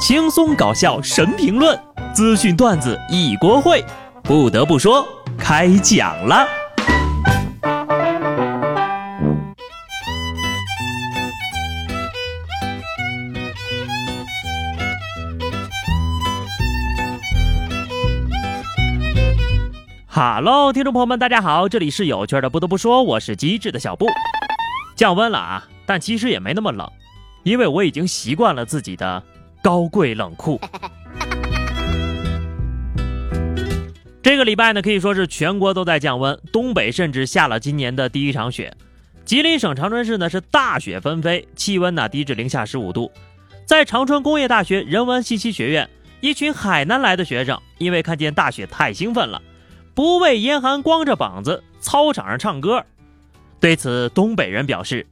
轻松搞笑神评论，资讯段子一锅烩。不得不说，开讲了。哈喽，听众朋友们，大家好，这里是有趣的。不得不说，我是机智的小布。降温了啊，但其实也没那么冷，因为我已经习惯了自己的。高贵冷酷。这个礼拜呢，可以说是全国都在降温，东北甚至下了今年的第一场雪。吉林省长春市呢是大雪纷飞，气温呢低至零下十五度。在长春工业大学人文信息学院，一群海南来的学生因为看见大雪太兴奋了，不畏严寒，光着膀子操场上唱歌。对此，东北人表示：“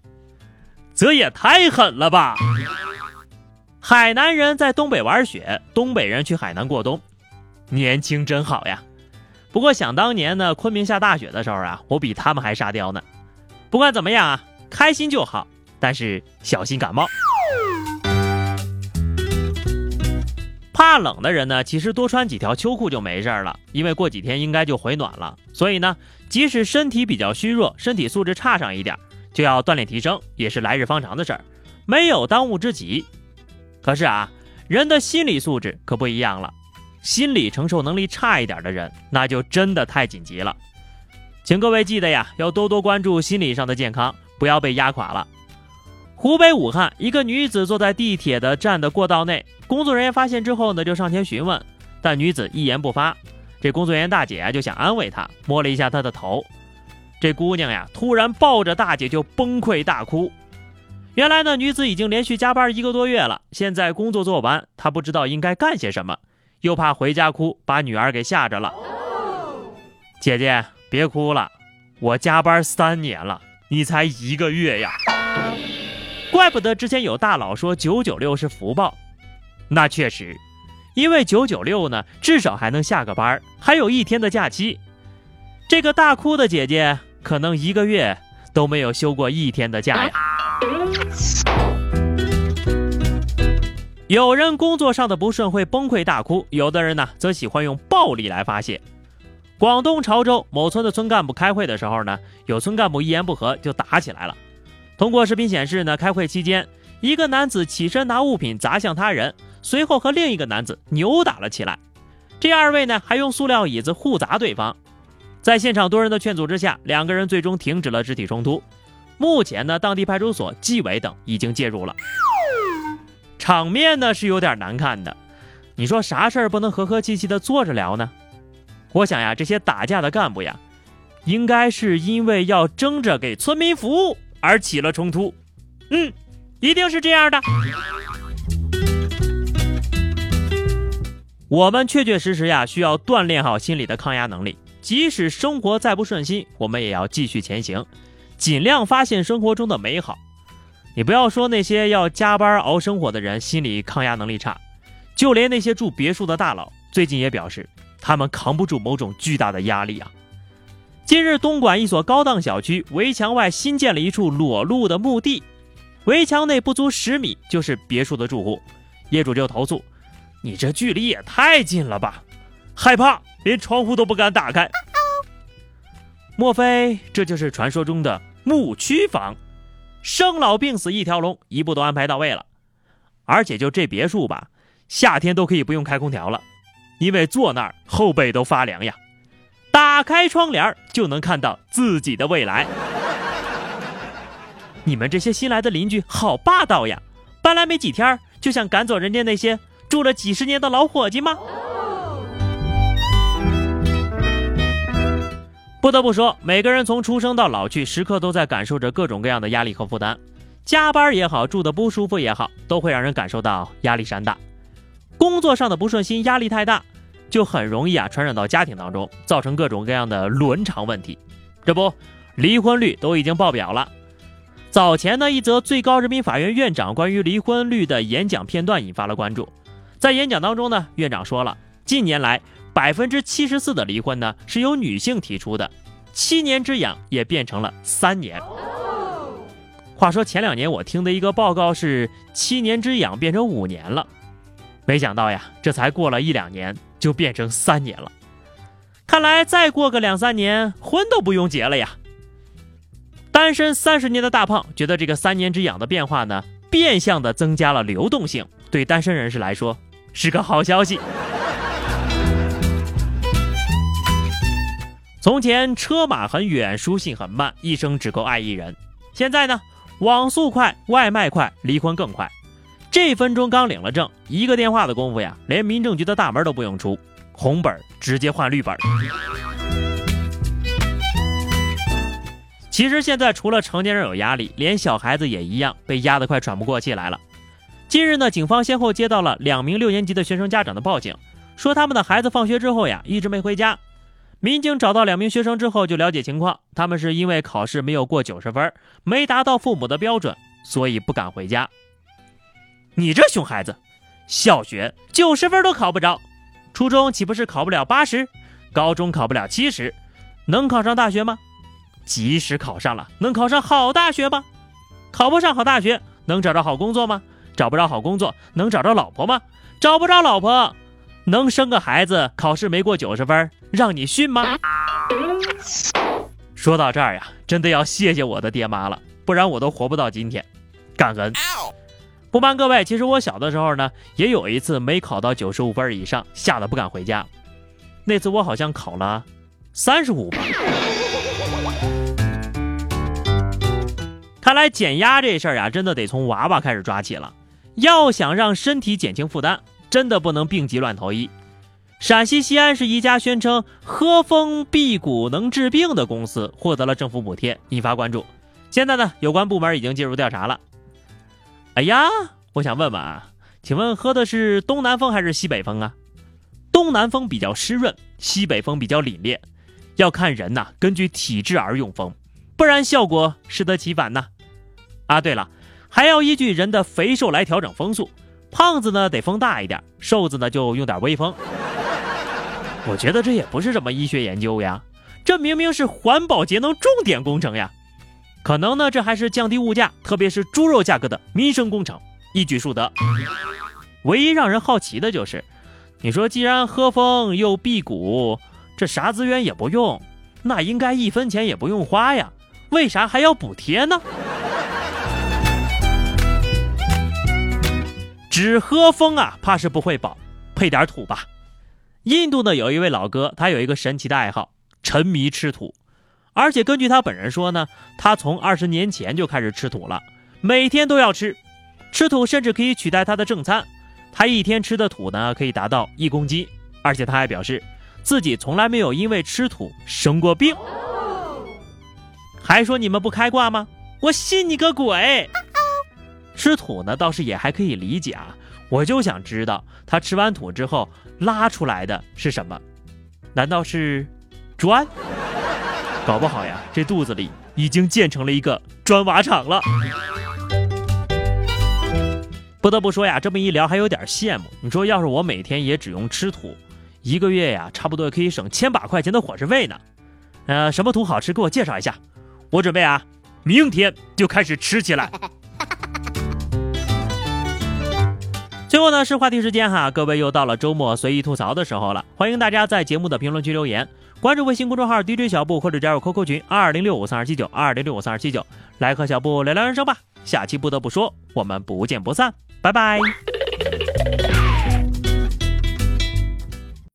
这也太狠了吧！”海南人在东北玩雪，东北人去海南过冬，年轻真好呀。不过想当年呢，昆明下大雪的时候啊，我比他们还沙雕呢。不管怎么样啊，开心就好，但是小心感冒。怕冷的人呢，其实多穿几条秋裤就没事了，因为过几天应该就回暖了。所以呢，即使身体比较虚弱，身体素质差上一点，就要锻炼提升，也是来日方长的事儿，没有当务之急。可是啊，人的心理素质可不一样了，心理承受能力差一点的人，那就真的太紧急了。请各位记得呀，要多多关注心理上的健康，不要被压垮了。湖北武汉一个女子坐在地铁的站的过道内，工作人员发现之后呢，就上前询问，但女子一言不发。这工作人员大姐啊就想安慰她，摸了一下她的头，这姑娘呀突然抱着大姐就崩溃大哭。原来呢，女子已经连续加班一个多月了。现在工作做完，她不知道应该干些什么，又怕回家哭把女儿给吓着了。姐姐，别哭了，我加班三年了，你才一个月呀！怪不得之前有大佬说九九六是福报，那确实，因为九九六呢，至少还能下个班，还有一天的假期。这个大哭的姐姐，可能一个月都没有休过一天的假呀。有人工作上的不顺会崩溃大哭，有的人呢则喜欢用暴力来发泄。广东潮州某村的村干部开会的时候呢，有村干部一言不合就打起来了。通过视频显示呢，开会期间，一个男子起身拿物品砸向他人，随后和另一个男子扭打了起来。这二位呢还用塑料椅子互砸对方。在现场多人的劝阻之下，两个人最终停止了肢体冲突。目前呢，当地派出所、纪委等已经介入了，场面呢是有点难看的。你说啥事儿不能和和气气的坐着聊呢？我想呀，这些打架的干部呀，应该是因为要争着给村民服务而起了冲突。嗯，一定是这样的。我们确确实实呀，需要锻炼好心理的抗压能力，即使生活再不顺心，我们也要继续前行。尽量发现生活中的美好，你不要说那些要加班熬生活的人心理抗压能力差，就连那些住别墅的大佬，最近也表示他们扛不住某种巨大的压力啊。近日，东莞一所高档小区围墙外新建了一处裸露的墓地，围墙内不足十米就是别墅的住户，业主就投诉：“你这距离也太近了吧，害怕连窗户都不敢打开。”莫非这就是传说中的？牧区房，生老病死一条龙，一步都安排到位了。而且就这别墅吧，夏天都可以不用开空调了，因为坐那儿后背都发凉呀。打开窗帘就能看到自己的未来。你们这些新来的邻居好霸道呀！搬来没几天就想赶走人家那些住了几十年的老伙计吗？不得不说，每个人从出生到老去，时刻都在感受着各种各样的压力和负担。加班也好，住的不舒服也好，都会让人感受到压力山大。工作上的不顺心、压力太大，就很容易啊传染到家庭当中，造成各种各样的伦常问题。这不，离婚率都已经爆表了。早前呢，一则最高人民法院院长关于离婚率的演讲片段引发了关注。在演讲当中呢，院长说了，近年来。百分之七十四的离婚呢是由女性提出的，七年之痒也变成了三年。话说前两年我听的一个报告是七年之痒变成五年了，没想到呀，这才过了一两年，就变成三年了。看来再过个两三年，婚都不用结了呀。单身三十年的大胖觉得这个三年之痒的变化呢，变相的增加了流动性，对单身人士来说是个好消息。从前车马很远，书信很慢，一生只够爱一人。现在呢，网速快，外卖快，离婚更快。这分钟刚领了证，一个电话的功夫呀，连民政局的大门都不用出，红本直接换绿本。其实现在除了成年人有压力，连小孩子也一样被压得快喘不过气来了。近日呢，警方先后接到了两名六年级的学生家长的报警，说他们的孩子放学之后呀，一直没回家。民警找到两名学生之后，就了解情况，他们是因为考试没有过九十分，没达到父母的标准，所以不敢回家。你这熊孩子，小学九十分都考不着，初中岂不是考不了八十？高中考不了七十，能考上大学吗？即使考上了，能考上好大学吗？考不上好大学，能找着好工作吗？找不着好工作，能找着老婆吗？找不着老婆。能生个孩子，考试没过九十分，让你训吗？说到这儿呀，真的要谢谢我的爹妈了，不然我都活不到今天。感恩。不瞒各位，其实我小的时候呢，也有一次没考到九十五分以上，吓得不敢回家。那次我好像考了三十五吧。看来减压这事儿啊，真的得从娃娃开始抓起了。要想让身体减轻负担。真的不能病急乱投医。陕西西安市一家宣称喝风辟谷能治病的公司获得了政府补贴，引发关注。现在呢，有关部门已经介入调查了。哎呀，我想问问啊，请问喝的是东南风还是西北风啊？东南风比较湿润，西北风比较凛冽，要看人呐，根据体质而用风，不然效果适得其反呐。啊，对了，还要依据人的肥瘦来调整风速。胖子呢得风大一点，瘦子呢就用点微风。我觉得这也不是什么医学研究呀，这明明是环保节能重点工程呀。可能呢这还是降低物价，特别是猪肉价格的民生工程，一举数得。唯一让人好奇的就是，你说既然喝风又辟谷，这啥资源也不用，那应该一分钱也不用花呀，为啥还要补贴呢？只喝风啊，怕是不会饱，配点土吧。印度呢有一位老哥，他有一个神奇的爱好，沉迷吃土。而且根据他本人说呢，他从二十年前就开始吃土了，每天都要吃。吃土甚至可以取代他的正餐。他一天吃的土呢，可以达到一公斤。而且他还表示，自己从来没有因为吃土生过病。还说你们不开挂吗？我信你个鬼！吃土呢，倒是也还可以理解啊。我就想知道，他吃完土之后拉出来的是什么？难道是砖？搞不好呀，这肚子里已经建成了一个砖瓦厂了。不得不说呀，这么一聊还有点羡慕。你说，要是我每天也只用吃土，一个月呀，差不多可以省千把块钱的伙食费呢。呃，什么土好吃？给我介绍一下。我准备啊，明天就开始吃起来。最后呢是话题时间哈，各位又到了周末随意吐槽的时候了，欢迎大家在节目的评论区留言，关注微信公众号 DJ 小布或者加入 QQ 群二零六五三二七九二零六五三二七九，来和小布聊聊人生吧。下期不得不说，我们不见不散，拜拜。